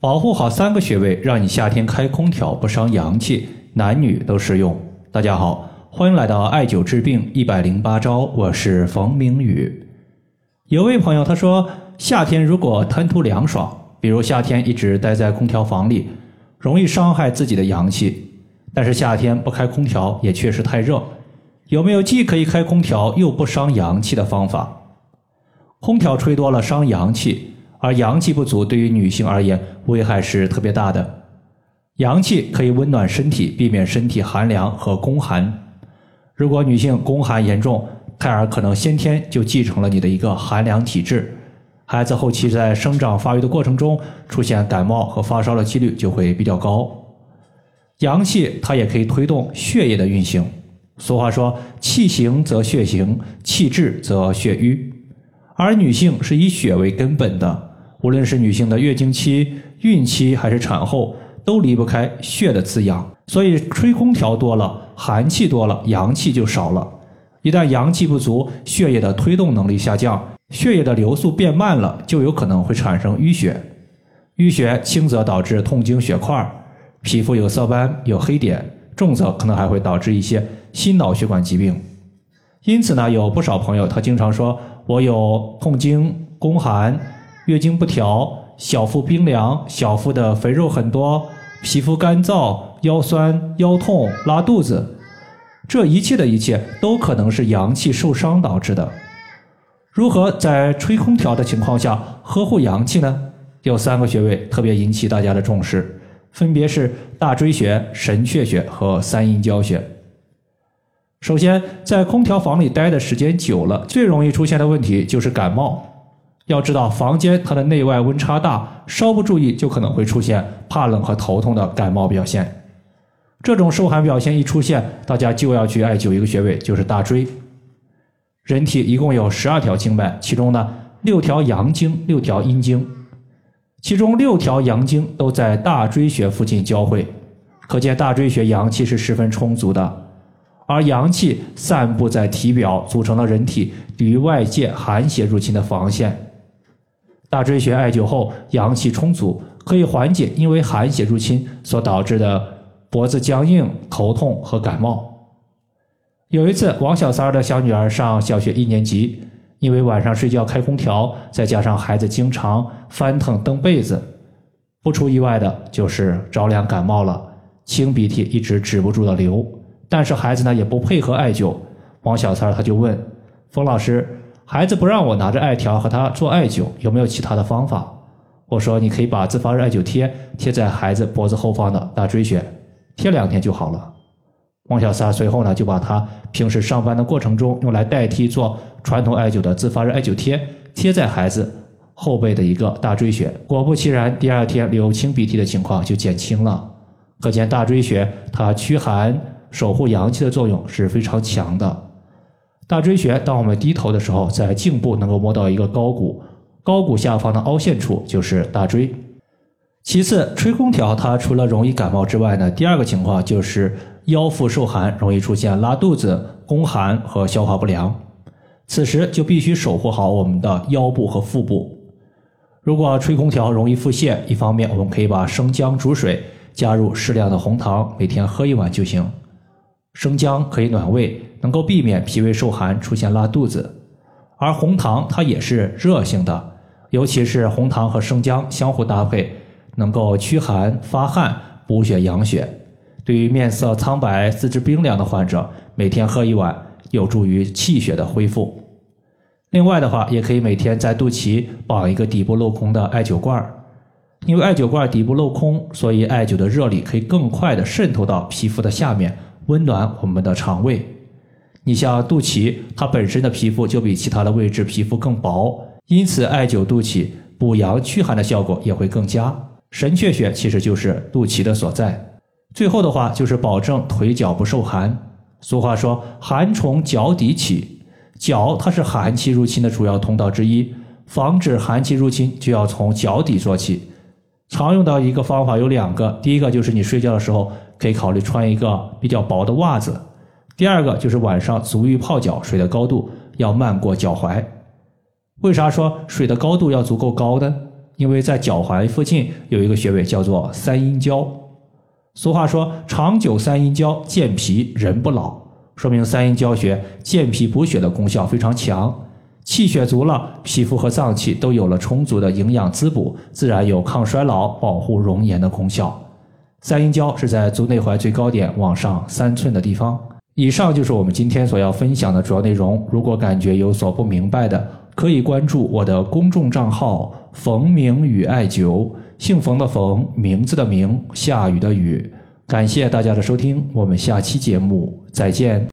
保护好三个穴位，让你夏天开空调不伤阳气，男女都适用。大家好，欢迎来到艾灸治病一百零八招，我是冯明宇。有位朋友他说，夏天如果贪图凉爽，比如夏天一直待在空调房里，容易伤害自己的阳气。但是夏天不开空调也确实太热，有没有既可以开空调又不伤阳气的方法？空调吹多了伤阳气。而阳气不足对于女性而言危害是特别大的。阳气可以温暖身体，避免身体寒凉和宫寒。如果女性宫寒严重，胎儿可能先天就继承了你的一个寒凉体质，孩子后期在生长发育的过程中出现感冒和发烧的几率就会比较高。阳气它也可以推动血液的运行。俗话说：“气行则血行，气滞则血瘀。”而女性是以血为根本的。无论是女性的月经期、孕期还是产后，都离不开血的滋养。所以吹空调多了，寒气多了，阳气就少了。一旦阳气不足，血液的推动能力下降，血液的流速变慢了，就有可能会产生淤血。淤血轻则导致痛经血块，皮肤有色斑、有黑点；重则可能还会导致一些心脑血管疾病。因此呢，有不少朋友他经常说：“我有痛经、宫寒。”月经不调，小腹冰凉，小腹的肥肉很多，皮肤干燥，腰酸腰痛，拉肚子，这一切的一切都可能是阳气受伤导致的。如何在吹空调的情况下呵护阳气呢？有三个穴位特别引起大家的重视，分别是大椎穴、神阙穴和三阴交穴。首先，在空调房里待的时间久了，最容易出现的问题就是感冒。要知道，房间它的内外温差大，稍不注意就可能会出现怕冷和头痛的感冒表现。这种受寒表现一出现，大家就要去艾灸一个穴位，就是大椎。人体一共有十二条经脉，其中呢六条阳经，六条阴经，其中六条阳经都在大椎穴附近交汇，可见大椎穴阳气是十分充足的。而阳气散布在体表，组成了人体抵御外界寒邪入侵的防线。大椎穴艾灸后，阳气充足，可以缓解因为寒邪入侵所导致的脖子僵硬、头痛和感冒。有一次，王小三儿的小女儿上小学一年级，因为晚上睡觉开空调，再加上孩子经常翻腾蹬被子，不出意外的就是着凉感冒了，清鼻涕一直止不住的流。但是孩子呢也不配合艾灸，王小三儿他就问冯老师。孩子不让我拿着艾条和他做艾灸，有没有其他的方法？我说你可以把自发热艾灸贴贴在孩子脖子后方的大椎穴，贴两天就好了。王小三随后呢就把他平时上班的过程中用来代替做传统艾灸的自发热艾灸贴贴在孩子后背的一个大椎穴，果不其然，第二天流清鼻涕的情况就减轻了。可见大椎穴它驱寒守护阳气的作用是非常强的。大椎穴，当我们低头的时候，在颈部能够摸到一个高骨，高骨下方的凹陷处就是大椎。其次，吹空调它除了容易感冒之外呢，第二个情况就是腰腹受寒，容易出现拉肚子、宫寒和消化不良。此时就必须守护好我们的腰部和腹部。如果吹空调容易腹泻，一方面我们可以把生姜煮水，加入适量的红糖，每天喝一碗就行。生姜可以暖胃，能够避免脾胃受寒出现拉肚子，而红糖它也是热性的，尤其是红糖和生姜相互搭配，能够驱寒发汗、补血养血。对于面色苍白、四肢冰凉的患者，每天喝一碗，有助于气血的恢复。另外的话，也可以每天在肚脐绑一个底部镂空的艾灸罐儿，因为艾灸罐底部镂空，所以艾灸的热力可以更快的渗透到皮肤的下面。温暖我们的肠胃。你像肚脐，它本身的皮肤就比其他的位置皮肤更薄，因此艾灸肚脐补阳驱寒的效果也会更佳。神阙穴其实就是肚脐的所在。最后的话就是保证腿脚不受寒。俗话说寒从脚底起，脚它是寒气入侵的主要通道之一，防止寒气入侵就要从脚底做起。常用到一个方法有两个，第一个就是你睡觉的时候。可以考虑穿一个比较薄的袜子。第二个就是晚上足浴泡脚，水的高度要漫过脚踝。为啥说水的高度要足够高呢？因为在脚踝附近有一个穴位叫做三阴交。俗话说“长久三阴交，健脾人不老”，说明三阴交穴健脾补血的功效非常强。气血足了，皮肤和脏器都有了充足的营养滋补，自然有抗衰老、保护容颜的功效。三阴交是在足内踝最高点往上三寸的地方。以上就是我们今天所要分享的主要内容。如果感觉有所不明白的，可以关注我的公众账号“冯明宇艾灸”，姓冯的冯，名字的名，下雨的雨。感谢大家的收听，我们下期节目再见。